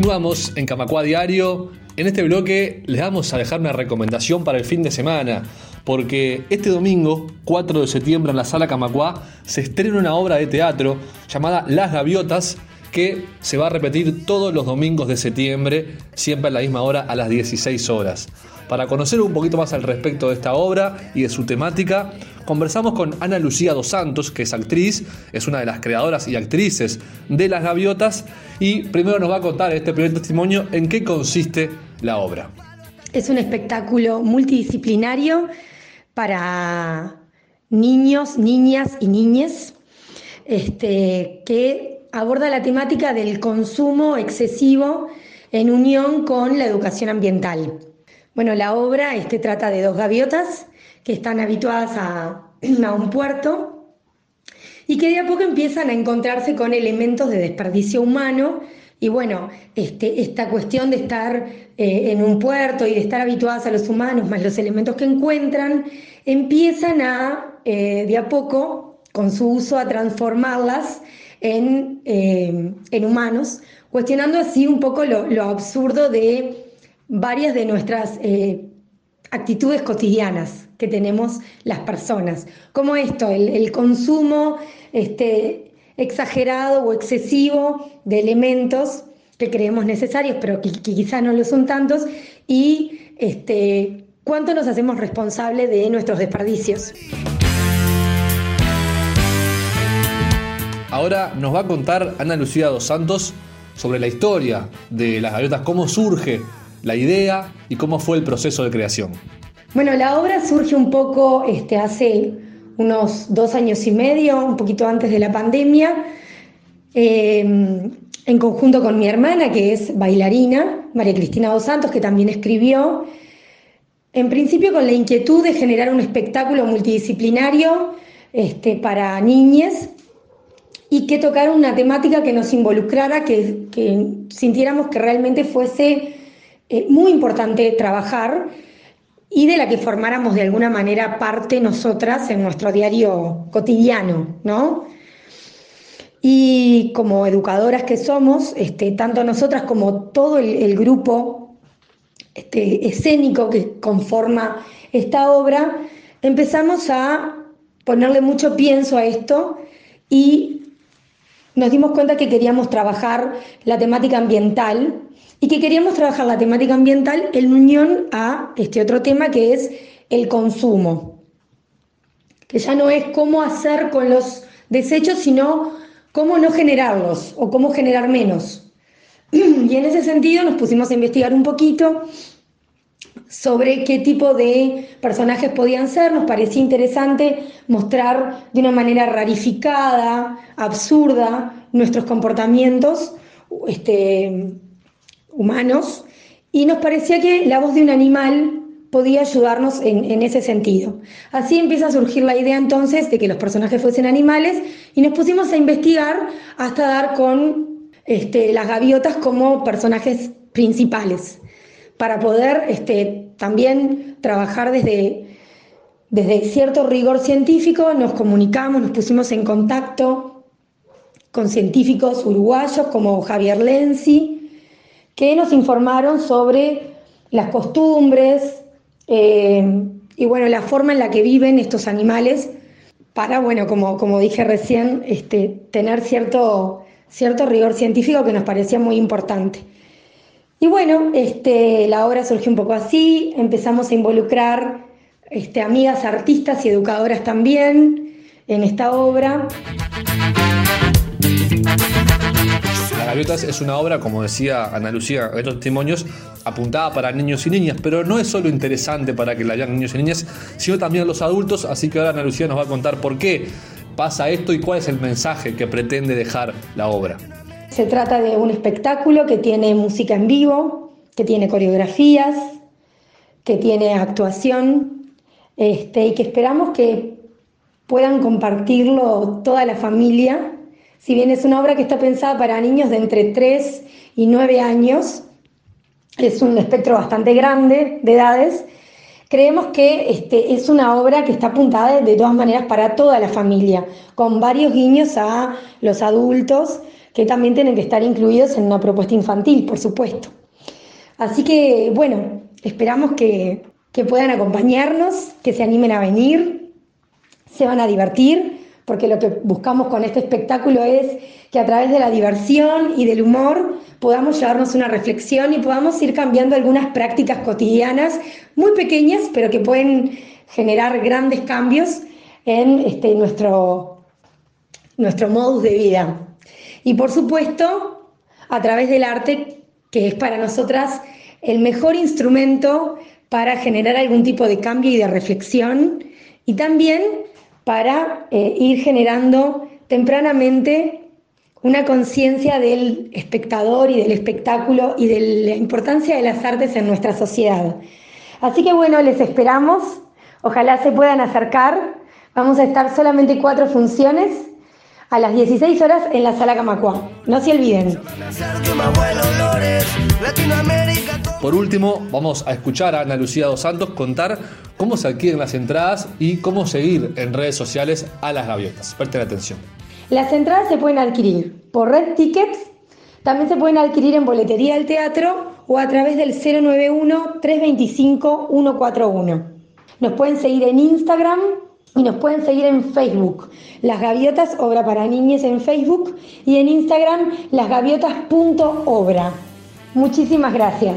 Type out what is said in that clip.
Continuamos en Camacua Diario. En este bloque les vamos a dejar una recomendación para el fin de semana, porque este domingo, 4 de septiembre, en la Sala Camacua, se estrena una obra de teatro llamada Las Gaviotas, que se va a repetir todos los domingos de septiembre, siempre a la misma hora, a las 16 horas. Para conocer un poquito más al respecto de esta obra y de su temática, conversamos con Ana Lucía Dos Santos, que es actriz, es una de las creadoras y actrices de Las Gaviotas, y primero nos va a contar este primer testimonio en qué consiste la obra. Es un espectáculo multidisciplinario para niños, niñas y niñes, este, que aborda la temática del consumo excesivo en unión con la educación ambiental. Bueno, la obra este, trata de dos gaviotas que están habituadas a, un puerto y que de a poco empiezan a encontrarse con elementos de desperdicio humano y bueno, este, esta cuestión de estar eh, en un puerto y de estar habituadas a los humanos, más los elementos que encuentran, empiezan a, eh, de a poco, con su uso, a transformarlas en, eh, en humanos, cuestionando así un poco lo, lo absurdo de varias de nuestras eh, actitudes cotidianas que tenemos las personas, como esto, el, consumo este, exagerado o excesivo de elementos que creemos necesarios, pero que, quizá no lo son tantos, y este, cuánto nos hacemos responsables de nuestros desperdicios. Ahora nos va a contar Ana Lucía dos Santos sobre la historia de las gaviotas, cómo surge la idea y cómo fue el proceso de creación. Bueno, la obra surge un poco este, hace unos dos años y medio, un poquito antes de la pandemia, eh, en conjunto con mi hermana, que es bailarina, María Cristina Dos Santos, que también escribió, en principio con la inquietud de generar un espectáculo multidisciplinario este, para niñas y que tocara una temática que nos involucrara, que, que sintiéramos que realmente fuese eh, muy importante trabajar y de la que formáramos de alguna manera parte nosotras en nuestro diario cotidiano, ¿no? Y como educadoras que somos, este, tanto nosotras como todo el, grupo este, escénico que conforma esta obra, empezamos a ponerle mucho pienso a esto y nos dimos cuenta que queríamos trabajar la temática ambiental y que queríamos trabajar la temática ambiental en unión a este otro tema que es el consumo, que ya no es cómo hacer con los desechos, sino cómo no generarlos o cómo generar menos. Y en ese sentido nos pusimos a investigar un poquito sobre qué tipo de personajes podían ser. Nos parecía interesante mostrar de una manera rarificada, absurda, nuestros comportamientos este, humanos y nos parecía que la voz de un animal podía ayudarnos en, ese sentido. Así empieza a surgir la idea entonces de que los personajes fuesen animales y nos pusimos a investigar hasta dar con este, las gaviotas como personajes principales, para poder este, también trabajar desde, desde cierto rigor científico, nos comunicamos, nos pusimos en contacto con científicos uruguayos como Javier Lenzi, que nos informaron sobre las costumbres eh, y bueno, la forma en la que viven estos animales para, bueno, como, como dije recién, este, tener cierto, cierto rigor científico que nos parecía muy importante. Y bueno, este, la obra surgió un poco así, empezamos a involucrar este, amigas artistas y educadoras también en esta obra. Gaviotas es una obra, como decía Ana Lucía en estos testimonios, apuntada para niños y niñas, pero no es solo interesante para que la vean niños y niñas, sino también los adultos, así que ahora Ana Lucía nos va a contar por qué pasa esto y cuál es el mensaje que pretende dejar la obra. Se trata de un espectáculo que tiene música en vivo, que tiene coreografías, que tiene actuación, este, y que esperamos que puedan compartirlo toda la familia. Si bien es una obra que está pensada para niños de entre 3 y 9 años, es un espectro bastante grande de edades, creemos que este, es una obra que está apuntada de, de todas maneras para toda la familia, con varios guiños a los adultos, también tienen que estar incluidos en una propuesta infantil, por supuesto. Así que, bueno, esperamos que, que puedan acompañarnos, que se animen a venir, se van a divertir, porque lo que buscamos con este espectáculo es que a través de la diversión y del humor podamos llevarnos una reflexión y podamos ir cambiando algunas prácticas cotidianas muy pequeñas, pero que pueden generar grandes cambios en este, nuestro, nuestro modus de vida. Y por supuesto, a través del arte, que es para nosotras el mejor instrumento para generar algún tipo de cambio y de reflexión, y también para eh, ir generando tempranamente una conciencia del espectador y del espectáculo y de la importancia de las artes en nuestra sociedad. Así que bueno, les esperamos, ojalá se puedan acercar, vamos a estar solamente cuatro funciones a las 16 horas en la sala Camacua, no se olviden. Por último, vamos a escuchar a Ana Lucía Dos Santos contar cómo se adquieren las entradas y cómo seguir en redes sociales a las gaviotas. Presten atención. Las entradas se pueden adquirir por Red Tickets, también se pueden adquirir en boletería del teatro o a través del 091-325-141. Nos pueden seguir en Instagram y nos pueden seguir en Facebook. Las Gaviotas Obra para Niñas en Facebook y en Instagram lasgaviotas.obra. Muchísimas gracias.